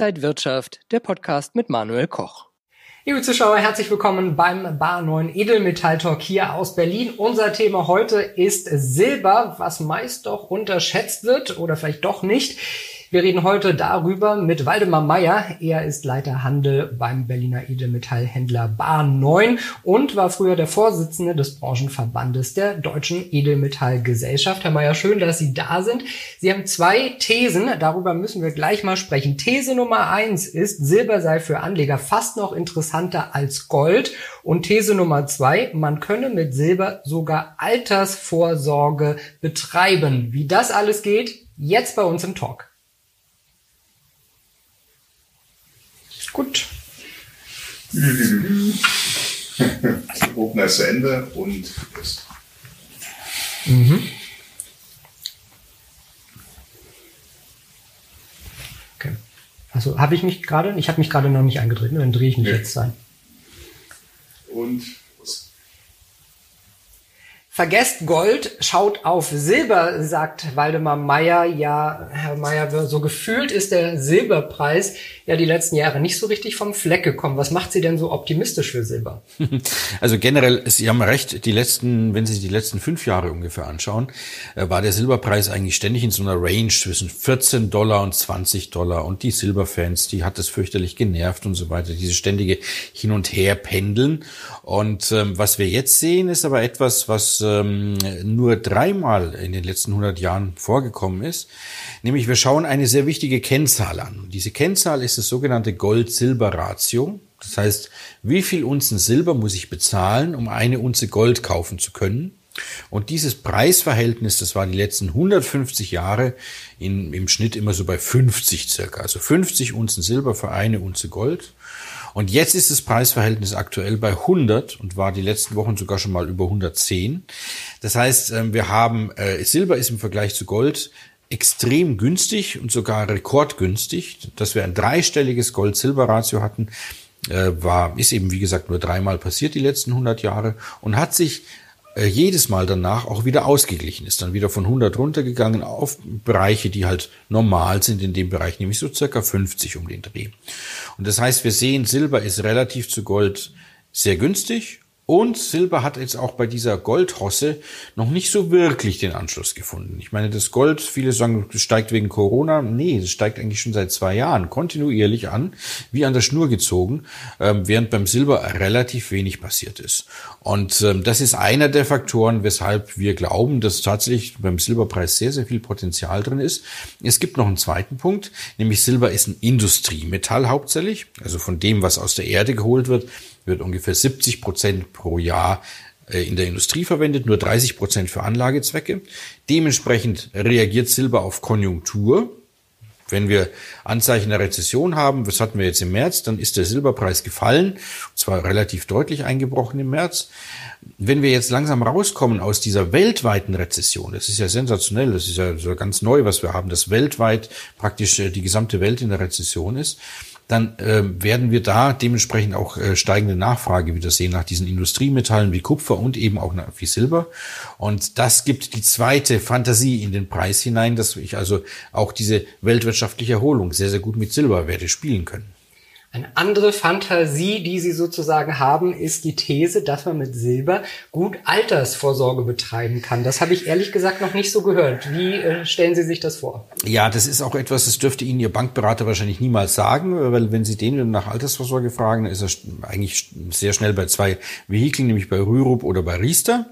Inside Wirtschaft, der Podcast mit Manuel Koch. Liebe Zuschauer, herzlich willkommen beim Bar 9 Edelmetall Talk hier aus Berlin. Unser Thema heute ist Silber, was meist doch unterschätzt wird oder vielleicht doch nicht. Wir reden heute darüber mit Waldemar Meyer. Er ist Leiter Handel beim Berliner Edelmetallhändler Bar 9 und war früher der Vorsitzende des Branchenverbandes der Deutschen Edelmetallgesellschaft. Herr Meyer, schön, dass Sie da sind. Sie haben zwei Thesen, darüber müssen wir gleich mal sprechen. These Nummer eins ist, Silber sei für Anleger fast noch interessanter als Gold. Und These Nummer zwei, man könne mit Silber sogar Altersvorsorge betreiben. Wie das alles geht, jetzt bei uns im Talk. Gut. Opener ist zu Ende und ist. Mhm. Okay. Also habe ich mich gerade, ich habe mich gerade noch nicht eingetreten, dann drehe ich mich Nee. jetzt ein. Und? Vergesst Gold, schaut auf Silber, sagt Waldemar Meyer. Ja, Herr Meyer, so gefühlt ist der Silberpreis ja die letzten Jahre nicht so richtig vom Fleck gekommen. Was macht Sie denn so optimistisch für Silber? Also generell, Sie haben recht, die letzten, wenn Sie sich die letzten fünf Jahre ungefähr anschauen, äh, war der Silberpreis eigentlich ständig in so einer Range zwischen 14 Dollar und 20 Dollar. Und die Silberfans, die hat es fürchterlich genervt und so weiter, diese ständige Hin- und Her-Pendeln. Und ähm, was wir jetzt sehen, ist aber etwas, was ähm, nur dreimal in den letzten 100 Jahren vorgekommen ist. Nämlich wir schauen eine sehr wichtige Kennzahl an. Diese Kennzahl ist das sogenannte Gold-Silber-Ratio. Das heißt, wie viel Unzen Silber muss ich bezahlen, um eine Unze Gold kaufen zu können? Und dieses Preisverhältnis, das war die letzten 150 Jahre in, im Schnitt immer so bei 50 circa. Also 50 Unzen Silber für eine Unze Gold. Und jetzt ist das Preisverhältnis aktuell bei 100 und war die letzten Wochen sogar schon mal über 110. Das heißt, ähm, wir haben, äh, Silber ist im Vergleich zu Gold extrem günstig und sogar rekordgünstig. Dass wir ein dreistelliges Gold-Silber-Ratio hatten, äh, war, ist eben wie gesagt nur dreimal passiert die letzten 100 Jahre und hat sich jedes Mal danach auch wieder ausgeglichen, ist dann wieder von 100 runtergegangen auf Bereiche, die halt normal sind in dem Bereich, nämlich so circa 50 um den Dreh. Und das heißt, wir sehen, Silber ist relativ zu Gold sehr günstig und Silber hat jetzt auch bei dieser Goldhosse noch nicht so wirklich den Anschluss gefunden. Ich meine, das Gold, viele sagen, es steigt wegen Corona. Nee, es steigt eigentlich schon seit zwei Jahren kontinuierlich an, wie an der Schnur gezogen, ähm, während beim Silber relativ wenig passiert ist. Und ähm, das ist einer der Faktoren, weshalb wir glauben, dass tatsächlich beim Silberpreis sehr, sehr viel Potenzial drin ist. Es gibt noch einen zweiten Punkt, nämlich Silber ist ein Industriemetall hauptsächlich, also von dem, was aus der Erde geholt wird, wird ungefähr 70 Prozent pro Jahr äh, in der Industrie verwendet, nur 30 Prozent für Anlagezwecke. Dementsprechend reagiert Silber auf Konjunktur. Wenn wir Anzeichen der Rezession haben, was hatten wir jetzt im März, dann ist der Silberpreis gefallen, und zwar relativ deutlich eingebrochen im März. Wenn wir jetzt langsam rauskommen aus dieser weltweiten Rezession, das ist ja sensationell, das ist ja so ganz neu, was wir haben, dass weltweit praktisch äh, die gesamte Welt in der Rezession ist, dann äh, werden wir da dementsprechend auch äh, steigende Nachfrage wieder sehen nach diesen Industriemetallen wie Kupfer und eben auch nach, wie Silber. Und das gibt die zweite Fantasie in den Preis hinein, dass ich also auch diese weltwirtschaftliche Erholung sehr, sehr gut mit Silber werde spielen können. Eine andere Fantasie, die Sie sozusagen haben, ist die These, dass man mit Silber gut Altersvorsorge betreiben kann. Das habe ich ehrlich gesagt noch nicht so gehört. Wie äh, stellen Sie sich das vor? Ja, das ist auch etwas, das dürfte Ihnen Ihr Bankberater wahrscheinlich niemals sagen, weil wenn Sie den nach Altersvorsorge fragen, ist er eigentlich sehr schnell bei zwei Vehikeln, nämlich bei Rürup oder bei Riester.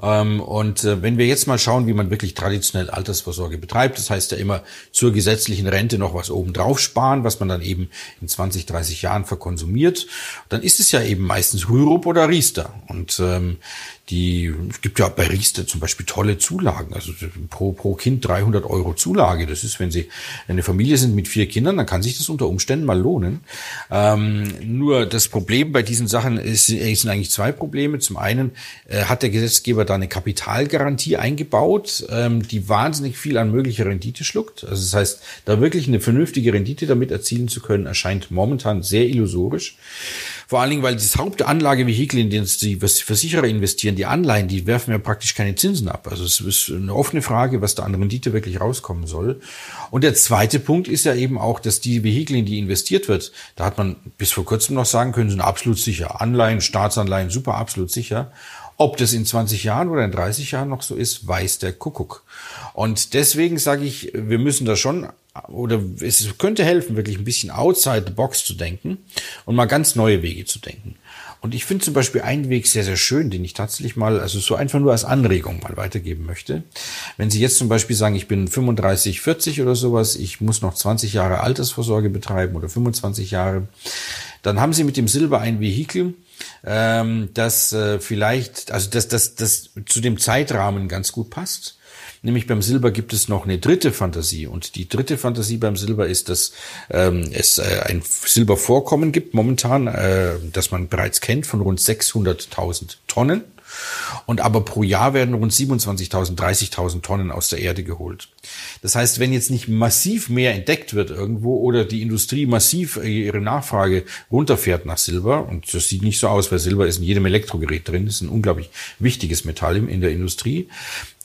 Ähm, Und äh, wenn wir jetzt mal schauen, wie man wirklich traditionell Altersvorsorge betreibt, das heißt ja immer zur gesetzlichen Rente noch was obendrauf sparen, was man dann eben in 20, 30 Jahren verkonsumiert, dann ist es ja eben meistens Rürup oder Riester. Und ähm, die, es gibt ja bei Riester zum Beispiel tolle Zulagen, also pro, pro Kind 300 Euro Zulage. Das ist, wenn Sie eine Familie sind mit vier Kindern, dann kann sich das unter Umständen mal lohnen. Ähm, nur das Problem bei diesen Sachen ist, es sind eigentlich zwei Probleme. Zum einen äh, hat der Gesetzgeber da eine Kapitalgarantie eingebaut, ähm, die wahnsinnig viel an möglicher Rendite schluckt. Also das heißt, da wirklich eine vernünftige Rendite damit erzielen zu können, erscheint momentan sehr illusorisch. Vor allen Dingen, weil das Hauptanlagevehikel, in das die Versicherer investieren, die Anleihen, die werfen ja praktisch keine Zinsen ab. Also es ist eine offene Frage, was da an Rendite wirklich rauskommen soll. Und der zweite Punkt ist ja eben auch, dass die Vehikel, in die investiert wird, da hat man bis vor kurzem noch sagen können, sind absolut sicher. Anleihen, Staatsanleihen, super absolut sicher. Ob das in 20 Jahren oder in 30 Jahren noch so ist, weiß der Kuckuck. Und deswegen sage ich, wir müssen da schon oder es könnte helfen, wirklich ein bisschen outside the box zu denken und mal ganz neue Wege zu denken. Und ich finde zum Beispiel einen Weg sehr, sehr schön, den ich tatsächlich mal, also so einfach nur als Anregung mal weitergeben möchte. Wenn Sie jetzt zum Beispiel sagen, ich bin 35, 40 oder sowas, ich muss noch 20 Jahre Altersvorsorge betreiben oder 25 Jahre, dann haben Sie mit dem Silber ein Vehikel, ähm, das äh, vielleicht, also das, das, das zu dem Zeitrahmen ganz gut passt Nämlich beim Silber gibt es noch eine dritte Fantasie. Und die dritte Fantasie beim Silber ist, dass ähm, es äh, ein Silbervorkommen gibt momentan, äh, das man bereits kennt, von rund 600.000 Tonnen. Und aber pro Jahr werden rund 27.000, 30.000 Tonnen aus der Erde geholt. Das heißt, wenn jetzt nicht massiv mehr entdeckt wird irgendwo oder die Industrie massiv ihre Nachfrage runterfährt nach Silber, und das sieht nicht so aus, weil Silber ist in jedem Elektrogerät drin, ist ein unglaublich wichtiges Metall in der Industrie,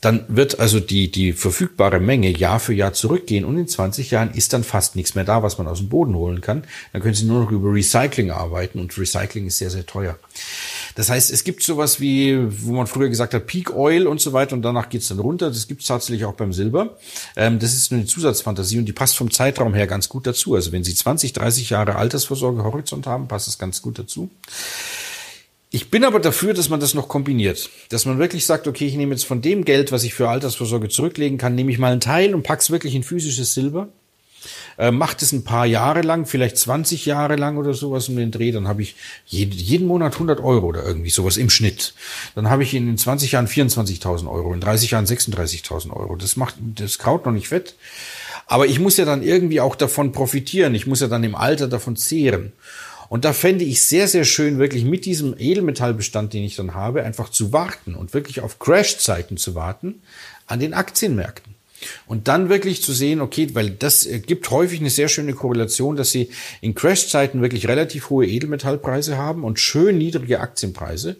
dann wird also die, die verfügbare Menge Jahr für Jahr zurückgehen und in 20 Jahren ist dann fast nichts mehr da, was man aus dem Boden holen kann. Dann können Sie nur noch über Recycling arbeiten und Recycling ist sehr, sehr teuer. Das heißt, es gibt sowas wie, wo man früher gesagt hat, Peak Oil und so weiter und danach geht's dann runter. Das gibt's tatsächlich auch beim Silber. Ähm, das ist nur eine Zusatzfantasie und die passt vom Zeitraum her ganz gut dazu. Also wenn Sie 20, 30 Jahre Altersvorsorge Horizont haben, passt das ganz gut dazu. Ich bin aber dafür, dass man das noch kombiniert. Dass man wirklich sagt, okay, ich nehme jetzt von dem Geld, was ich für Altersvorsorge zurücklegen kann, nehme ich mal einen Teil und pack's wirklich in physisches Silber. Äh, macht es ein paar Jahre lang, vielleicht 20 Jahre lang oder sowas um den Dreh, dann habe ich jeden, jeden Monat 100 Euro oder irgendwie sowas im Schnitt. Dann habe ich in den 20 Jahren 24.000 Euro, in 30 Jahren 36.000 Euro. Das macht das Kraut noch nicht fett. Aber ich muss ja dann irgendwie auch davon profitieren. Ich muss ja dann im Alter davon zehren. Und da fände ich sehr, sehr schön, wirklich mit diesem Edelmetallbestand, den ich dann habe, einfach zu warten und wirklich auf Crash-Zeiten zu warten an den Aktienmärkten. Und dann wirklich zu sehen, okay, weil das gibt häufig eine sehr schöne Korrelation, dass sie in Crash-Zeiten wirklich relativ hohe Edelmetallpreise haben und schön niedrige Aktienpreise.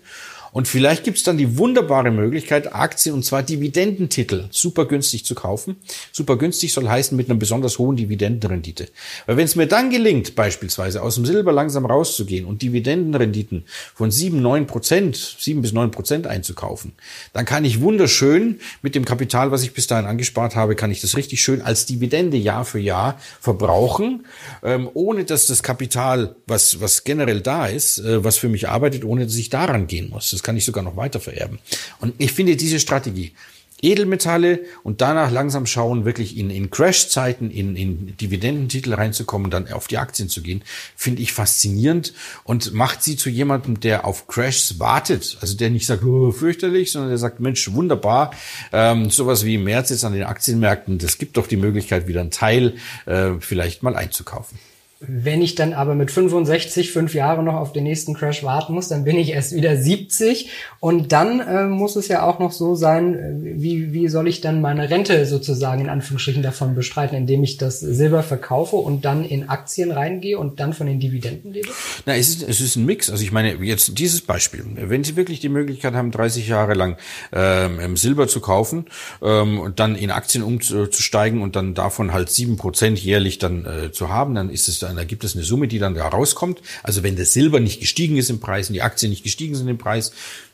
Und vielleicht gibt's dann die wunderbare Möglichkeit, Aktien und zwar Dividendentitel super günstig zu kaufen. Super günstig soll heißen mit einer besonders hohen Dividendenrendite. Weil wenn es mir dann gelingt, beispielsweise aus dem Silber langsam rauszugehen und Dividendenrenditen von sieben, neun Prozent, sieben bis neun Prozent einzukaufen, dann kann ich wunderschön mit dem Kapital, was ich bis dahin angespart habe, kann ich das richtig schön als Dividende Jahr für Jahr verbrauchen, ähm, ohne dass das Kapital, was, was generell da ist, äh, was für mich arbeitet, ohne dass ich daran gehen muss. Das das kann ich sogar noch weiter vererben. Und ich finde diese Strategie, Edelmetalle und danach langsam schauen, wirklich in, in Crash-Zeiten, in, in Dividendentitel reinzukommen, dann auf die Aktien zu gehen, finde ich faszinierend und macht sie zu jemandem, der auf Crashs wartet. Also der nicht sagt, oh, fürchterlich, sondern der sagt, Mensch, wunderbar, ähm, sowas wie im März jetzt an den Aktienmärkten, das gibt doch die Möglichkeit, wieder einen Teil äh, vielleicht mal einzukaufen. Wenn ich dann aber mit 65 fünf Jahre noch auf den nächsten Crash warten muss, dann bin ich erst wieder 70 und dann äh, muss es ja auch noch so sein, äh, wie, wie soll ich dann meine Rente sozusagen in Anführungsstrichen davon bestreiten, indem ich das Silber verkaufe und dann in Aktien reingehe und dann von den Dividenden lebe? Na, es ist, es ist ein Mix. Also ich meine, jetzt dieses Beispiel. Wenn Sie wirklich die Möglichkeit haben, 30 Jahre lang ähm, Silber zu kaufen ähm, und dann in Aktien umzusteigen und dann davon halt sieben Prozent jährlich dann äh, zu haben, dann ist es dann da gibt es eine Summe, die dann da rauskommt. Also wenn das Silber nicht gestiegen ist im Preis und die Aktien nicht gestiegen sind im Preis,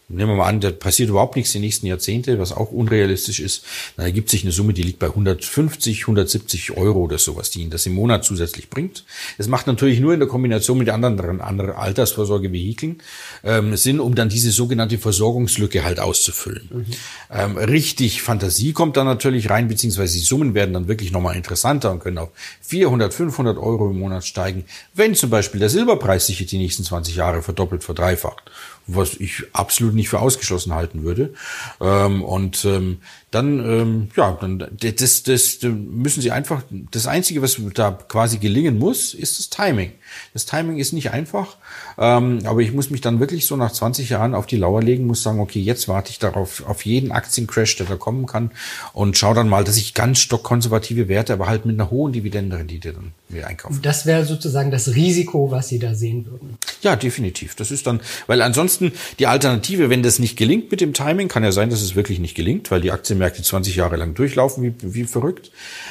nehmen wir mal an, da passiert überhaupt nichts die nächsten Jahrzehnte, was auch unrealistisch ist, dann ergibt sich eine Summe, die liegt bei 150, 170 Euro oder sowas, die Ihnen das im Monat zusätzlich bringt. Es macht natürlich nur in der Kombination mit anderen, anderen Altersvorsorgevehikeln ähm, Sinn, um dann diese sogenannte Versorgungslücke halt auszufüllen. Mhm. Ähm, richtig Fantasie kommt dann natürlich rein, beziehungsweise die Summen werden dann wirklich nochmal interessanter und können auf 400, 500 Euro im Monat steigen, wenn zum Beispiel der Silberpreis sich die nächsten 20 Jahre verdoppelt, verdreifacht was ich absolut nicht für ausgeschlossen halten würde. Ähm, und ähm, dann ähm, ja, dann das, das, das müssen Sie einfach. Das Einzige, was da quasi gelingen muss, ist das Timing. Das Timing ist nicht einfach, ähm, aber ich muss mich dann wirklich so nach 20 Jahren auf die Lauer legen, muss sagen, okay, jetzt warte ich darauf auf jeden Aktiencrash, der da kommen kann und schau dann mal, dass ich ganz stockkonservative Werte, aber halt mit einer hohen Dividendenrendite dann mir einkaufe. Das wäre sozusagen das Risiko, was Sie da sehen würden. Ja, definitiv. Das ist dann, weil ansonsten die Alternative, wenn das nicht gelingt mit dem Timing, kann ja sein, dass es wirklich nicht gelingt, weil die Aktienmärkte 20 Jahre lang durchlaufen wie, wie verrückt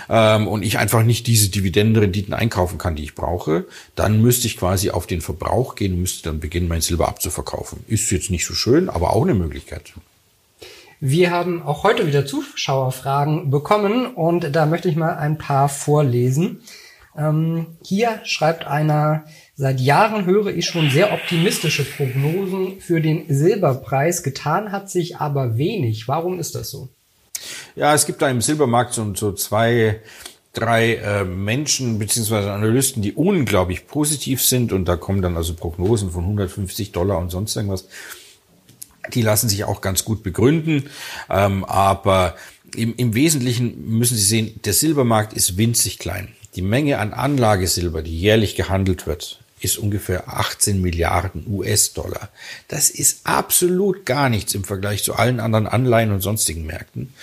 ähm, und ich einfach nicht diese Dividendenrenditen einkaufen kann, die ich brauche, dann müsste ich quasi auf den Verbrauch gehen und müsste dann beginnen, mein Silber abzuverkaufen. Ist jetzt nicht so schön, aber auch eine Möglichkeit. Wir haben auch heute wieder Zuschauerfragen bekommen und da möchte ich mal ein paar vorlesen. Ähm, hier schreibt einer, seit Jahren höre ich schon sehr optimistische Prognosen für den Silberpreis. Getan hat sich aber wenig. Warum ist das so? Ja, es gibt da im Silbermarkt so, so zwei drei äh, Menschen beziehungsweise Analysten, die unglaublich positiv sind und da kommen dann also Prognosen von 150 Dollar und sonst irgendwas. Die lassen sich auch ganz gut begründen, ähm, aber im, im Wesentlichen müssen Sie sehen, der Silbermarkt ist winzig klein. Die Menge an Anlagesilber, die jährlich gehandelt wird, ist ungefähr 18 Milliarden US-Dollar. Das ist absolut gar nichts im Vergleich zu allen anderen Anleihen und sonstigen Märkten.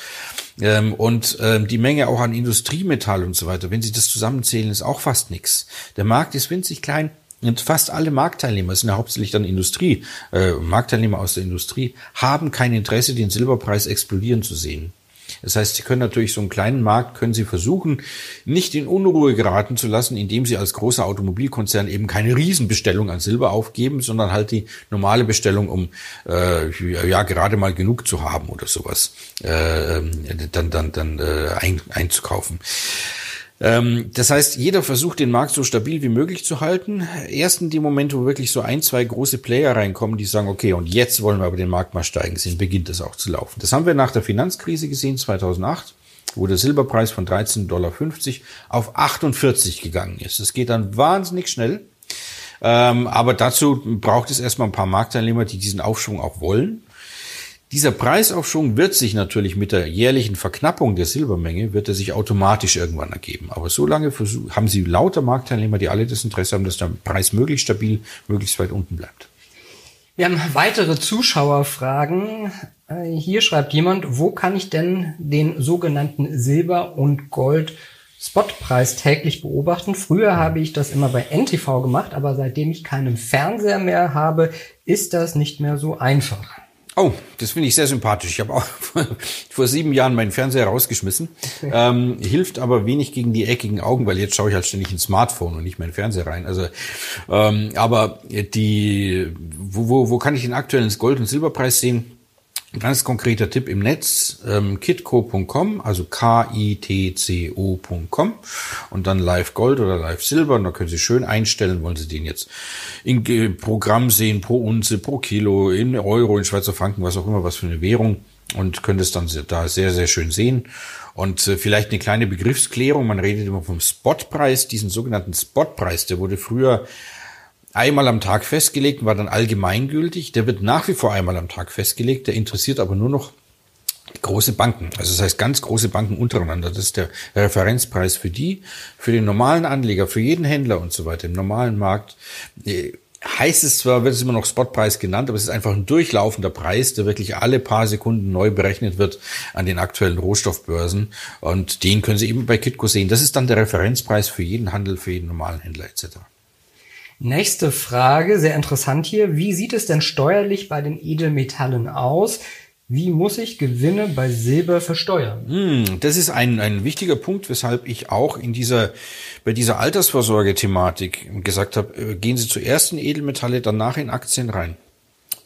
Ähm, und ähm, die Menge auch an Industriemetall und so weiter, wenn Sie das zusammenzählen, ist auch fast nichts. Der Markt ist winzig klein. Und fast alle Marktteilnehmer, es sind ja hauptsächlich dann Industrie, äh, Marktteilnehmer aus der Industrie, haben kein Interesse, den Silberpreis explodieren zu sehen. Das heißt, Sie können natürlich so einen kleinen Markt, können Sie versuchen, nicht in Unruhe geraten zu lassen, indem Sie als großer Automobilkonzern eben keine Riesenbestellung an Silber aufgeben, sondern halt die normale Bestellung, um äh, ja gerade mal genug zu haben oder sowas, äh, dann dann dann äh, ein, einzukaufen. Ähm, das heißt, jeder versucht, den Markt so stabil wie möglich zu halten. Erst in dem Moment, wo wirklich so ein, zwei große Player reinkommen, die sagen, okay, und jetzt wollen wir aber den Markt mal steigen sehen, beginnt es auch zu laufen. Das haben wir nach der Finanzkrise gesehen, 2008 wo der Silberpreis von 13,50 Dollar auf 48 gegangen ist. Das geht dann wahnsinnig schnell. Ähm, aber dazu braucht es erstmal ein paar Marktteilnehmer, die diesen Aufschwung auch wollen. Dieser Preisaufschwung wird sich natürlich mit der jährlichen Verknappung der Silbermenge, wird er sich automatisch irgendwann ergeben. Aber so lange haben Sie lauter Marktteilnehmer, die alle das Interesse haben, dass der Preis möglichst stabil, möglichst weit unten bleibt. Wir haben weitere Zuschauerfragen. Äh, hier schreibt jemand, wo kann ich denn den sogenannten Silber- und Gold Spotpreis täglich beobachten. Früher habe ich das immer bei NTV gemacht, aber seitdem ich keinen Fernseher mehr habe, ist das nicht mehr so einfach. Oh, das finde ich sehr sympathisch. Ich habe auch vor sieben Jahren meinen Fernseher rausgeschmissen. Okay. Ähm, hilft aber wenig gegen die eckigen Augen, weil jetzt schaue ich halt ständig ins Smartphone und nicht meinen Fernseher rein. Also, ähm, aber die, wo, wo, wo kann ich den aktuellen Gold- und Silberpreis sehen? Ganz konkreter Tipp im Netz, ähm, kitco.com, also K-I-T-C-O.com und dann Live Gold oder Live Silber. Und da können Sie schön einstellen, wollen Sie den jetzt in Programm sehen, pro Unze, pro Kilo, in Euro, in Schweizer Franken, was auch immer, was für eine Währung und können das dann da sehr, sehr schön sehen. Und äh, vielleicht eine kleine Begriffsklärung, man redet immer vom Spotpreis, diesen sogenannten Spotpreis, der wurde früher einmal am Tag festgelegt und war dann allgemeingültig. Der wird nach wie vor einmal am Tag festgelegt. Der interessiert aber nur noch große Banken. Also das heißt ganz große Banken untereinander. Das ist der Referenzpreis für die, für den normalen Anleger, für jeden Händler und so weiter im normalen Markt. Äh, heißt es zwar, wird es immer noch Spotpreis genannt, aber es ist einfach ein durchlaufender Preis, der wirklich alle paar Sekunden neu berechnet wird an den aktuellen Rohstoffbörsen. Und den können Sie eben bei Kitco sehen. Das ist dann der Referenzpreis für jeden Handel, für jeden normalen Händler etc. Nächste Frage, sehr interessant hier. Wie sieht es denn steuerlich bei den Edelmetallen aus? Wie muss ich Gewinne bei Silber versteuern? Hm, das ist ein, ein wichtiger Punkt, weshalb ich auch in dieser, bei dieser Altersvorsorge-Thematik gesagt habe, äh, gehen Sie zuerst in Edelmetalle, danach in Aktien rein.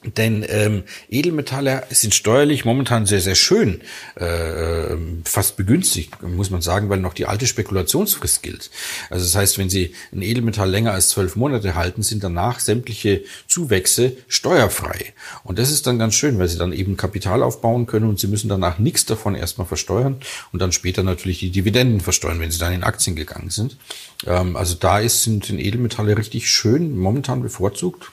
Denn ähm, Edelmetalle sind steuerlich momentan sehr, sehr schön, äh, fast begünstigt, muss man sagen, weil noch die alte Spekulationsfrist gilt. Also das heißt, wenn Sie ein Edelmetall länger als zwölf Monate halten, sind danach sämtliche Zuwächse steuerfrei. Und das ist dann ganz schön, weil Sie dann eben Kapital aufbauen können und Sie müssen danach nichts davon erstmal versteuern und dann später natürlich die Dividenden versteuern, wenn Sie dann in Aktien gegangen sind. Ähm, also da ist, sind Edelmetalle richtig schön momentan bevorzugt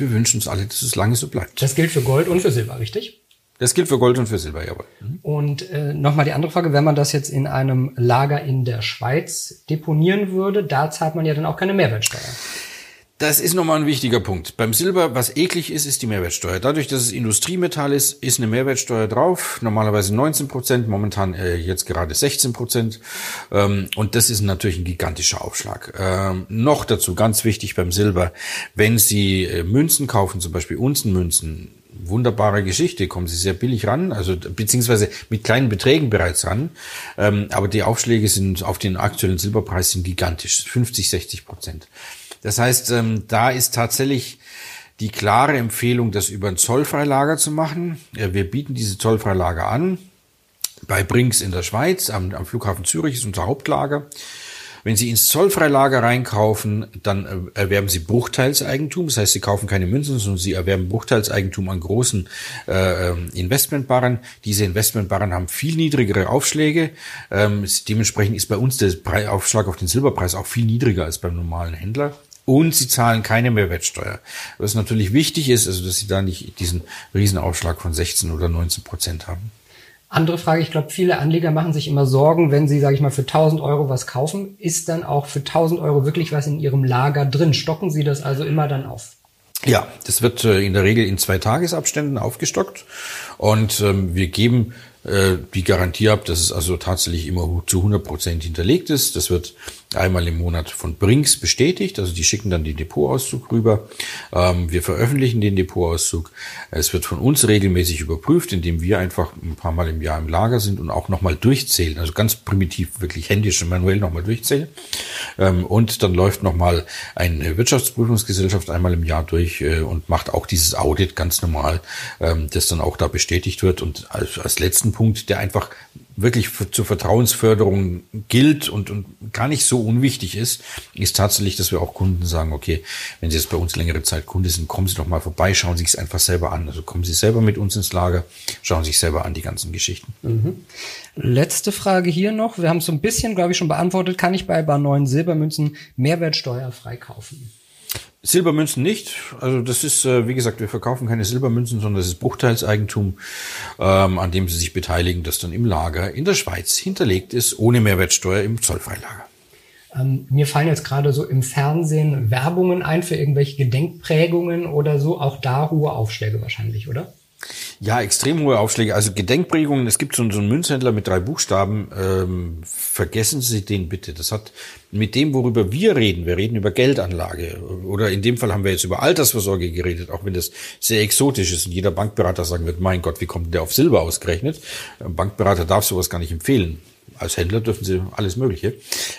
wir wünschen uns alle, dass es lange so bleibt. Das gilt für Gold und für Silber, richtig? Das gilt für Gold und für Silber, jawohl. Mhm. Und äh, nochmal die andere Frage, wenn man das jetzt in einem Lager in der Schweiz deponieren würde, da zahlt man ja dann auch keine Mehrwertsteuer. Das ist nochmal ein wichtiger Punkt. Beim Silber, was eklig ist, ist die Mehrwertsteuer. Dadurch, dass es Industriemetall ist, ist eine Mehrwertsteuer drauf. Normalerweise 19 Prozent, momentan äh, jetzt gerade 16 Prozent. Ähm, und das ist natürlich ein gigantischer Aufschlag. Ähm, noch dazu, ganz wichtig beim Silber, wenn Sie äh, Münzen kaufen, zum Beispiel Unzenmünzen, wunderbare Geschichte, kommen sie sehr billig ran, also beziehungsweise mit kleinen Beträgen bereits ran. Ähm, aber die Aufschläge sind auf den aktuellen Silberpreis sind gigantisch, 50, 60 Prozent. Das heißt, ähm, da ist tatsächlich die klare Empfehlung, das über ein Zollfreilager zu machen. Wir bieten diese Zollfreilager an. Bei Brinks in der Schweiz, am, am Flughafen Zürich ist unser Hauptlager. Wenn Sie ins Zollfreilager reinkaufen, dann äh, erwerben Sie Bruchteilseigentum. Das heißt, Sie kaufen keine Münzen, sondern Sie erwerben Bruchteilseigentum an großen äh, ähm, Investmentbarren. Diese Investmentbarren haben viel niedrigere Aufschläge. Ähm, dementsprechend ist bei uns der Aufschlag auf den Silberpreis auch viel niedriger als beim normalen Händler und sie zahlen keine Mehrwertsteuer. Was natürlich wichtig ist, also dass sie da nicht diesen Riesenaufschlag von 16 oder 19 Prozent haben. Andere Frage, ich glaube, viele Anleger machen sich immer Sorgen, wenn sie, sage ich mal, für 1000 Euro was kaufen. Ist dann auch für 1000 Euro wirklich was in ihrem Lager drin? Stocken sie das also immer dann auf? Ja, das wird äh, in der Regel in zwei Tagesabständen aufgestockt und ähm, wir geben äh, die Garantie ab, dass es also tatsächlich immer zu 100 Prozent hinterlegt ist. Das wird einmal im Monat von Brinks bestätigt. Also die schicken dann den Depotauszug rüber. Ähm, wir veröffentlichen den Depotauszug. Es wird von uns regelmäßig überprüft, indem wir einfach ein paar Mal im Jahr im Lager sind und auch nochmal durchzählen. Also ganz primitiv, wirklich händisch und manuell nochmal durchzählen. Ähm, und dann läuft nochmal eine Wirtschaftsprüfungsgesellschaft einmal im Jahr durch äh, und macht auch dieses Audit ganz normal, ähm, das dann auch da bestätigt wird. Und als, als letzten Punkt, der einfach wirklich zur Vertrauensförderung gilt und, und gar nicht so unwichtig ist, ist tatsächlich, dass wir auch Kunden sagen, okay, wenn Sie jetzt bei uns längere Zeit Kunde sind, kommen Sie doch mal vorbei, schauen Sie es einfach selber an. Also kommen Sie selber mit uns ins Lager, schauen Sie sich selber an die ganzen Geschichten. Mhm. Letzte Frage hier noch. Wir haben es so ein bisschen, glaube ich, schon beantwortet. Kann ich bei Bar 9 Silbermünzen Mehrwertsteuer freikaufen? Silbermünzen nicht. Also das ist, äh, wie gesagt, wir verkaufen keine Silbermünzen, sondern das ist Bruchteilseigentum, ähm, an dem Sie sich beteiligen, das dann im Lager in der Schweiz hinterlegt ist, ohne Mehrwertsteuer im Zollfreilager. Ähm, mir fallen jetzt gerade so im Fernsehen Werbungen ein für irgendwelche Gedenkprägungen oder so. Auch da hohe Aufschläge wahrscheinlich, oder? Ja, extrem hohe Aufschläge. Also Gedenkprägungen, es gibt so, einen Münzhändler mit drei Buchstaben. Ähm, vergessen Sie den bitte. Das hat mit dem, worüber wir reden, wir reden über Geldanlage. Oder in dem Fall haben wir jetzt über Altersvorsorge geredet, auch wenn das sehr exotisch ist und jeder Bankberater sagen wird, mein Gott, wie kommt der auf Silber ausgerechnet? Ein Bankberater darf sowas gar nicht empfehlen als Händler dürfen sie alles Mögliche.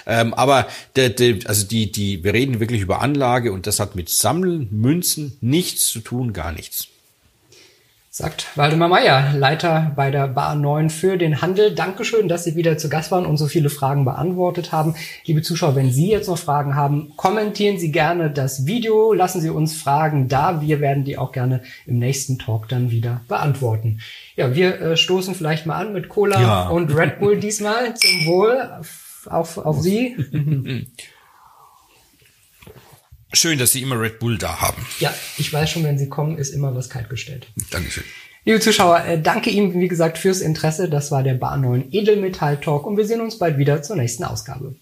Ähm, aber der, der, also die, die, wir reden wirklich über Anlage und das hat mit Sammeln, Münzen nichts zu tun, gar nichts. Sagt Waldemar Meyer, Leiter bei der Bar 9 für den Handel. Dankeschön, dass Sie wieder zu Gast waren und so viele Fragen beantwortet haben. Liebe Zuschauer, wenn Sie jetzt noch Fragen haben, kommentieren Sie gerne das Video, lassen Sie uns Fragen da. Wir werden die auch gerne im nächsten Talk dann wieder beantworten. Ja, wir äh, stoßen vielleicht mal an mit Cola ja. und Red Bull diesmal. Zum Wohl auf, auf Sie. Schön, dass Sie immer Red Bull da haben. Ja, ich weiß schon, wenn Sie kommen, ist immer was kaltgestellt. Dankeschön. Liebe Zuschauer, äh, danke Ihnen, wie gesagt, fürs Interesse. Das war der Bar 9 Edelmetall Talk und wir sehen uns bald wieder zur nächsten Ausgabe.